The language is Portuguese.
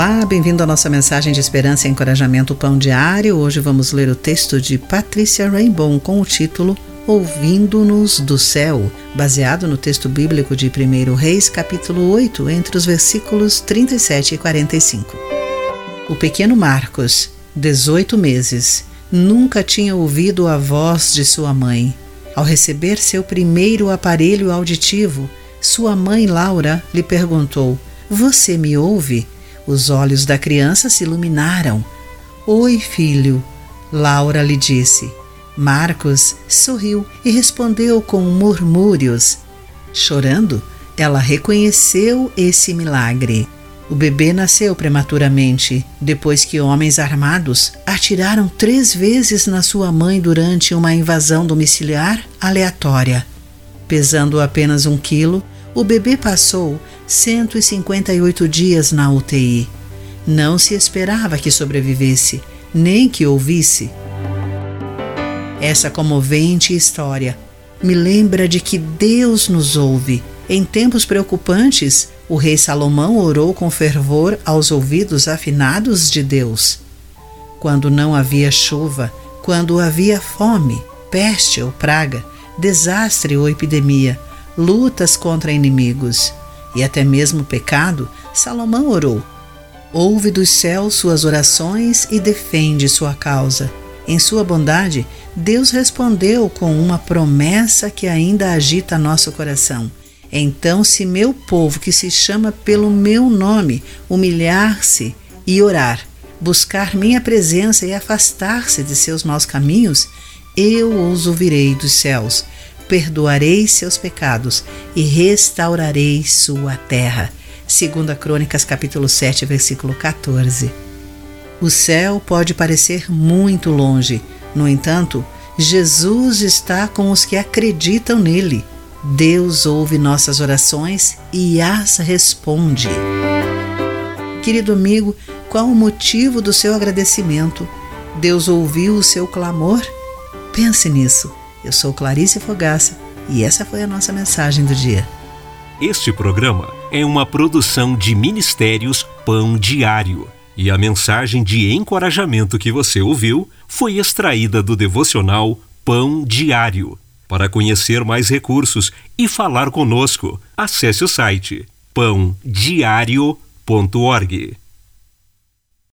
Olá, bem-vindo à nossa mensagem de esperança e encorajamento Pão Diário. Hoje vamos ler o texto de Patrícia Rainbow com o título Ouvindo-nos do Céu, baseado no texto bíblico de 1 Reis, capítulo 8, entre os versículos 37 e 45. O pequeno Marcos, 18 meses, nunca tinha ouvido a voz de sua mãe. Ao receber seu primeiro aparelho auditivo, sua mãe Laura lhe perguntou: Você me ouve? Os olhos da criança se iluminaram. Oi, filho, Laura lhe disse. Marcos sorriu e respondeu com murmúrios. Chorando, ela reconheceu esse milagre. O bebê nasceu prematuramente, depois que homens armados atiraram três vezes na sua mãe durante uma invasão domiciliar aleatória. Pesando apenas um quilo, o bebê passou 158 dias na UTI. Não se esperava que sobrevivesse, nem que ouvisse. Essa comovente história me lembra de que Deus nos ouve. Em tempos preocupantes, o rei Salomão orou com fervor aos ouvidos afinados de Deus. Quando não havia chuva, quando havia fome, peste ou praga, desastre ou epidemia, lutas contra inimigos e até mesmo pecado, Salomão orou. Ouve dos céus suas orações e defende sua causa. Em sua bondade, Deus respondeu com uma promessa que ainda agita nosso coração. Então, se meu povo, que se chama pelo meu nome, humilhar-se e orar, buscar minha presença e afastar-se de seus maus caminhos, eu os ouvirei dos céus perdoarei seus pecados e restaurarei sua terra. Segunda Crônicas capítulo 7, versículo 14. O céu pode parecer muito longe, no entanto, Jesus está com os que acreditam nele. Deus ouve nossas orações e as responde. Querido amigo, qual o motivo do seu agradecimento? Deus ouviu o seu clamor? Pense nisso. Eu sou Clarice Fogaça e essa foi a nossa mensagem do dia. Este programa é uma produção de Ministérios Pão Diário. E a mensagem de encorajamento que você ouviu foi extraída do devocional Pão Diário. Para conhecer mais recursos e falar conosco, acesse o site pãodiario.org.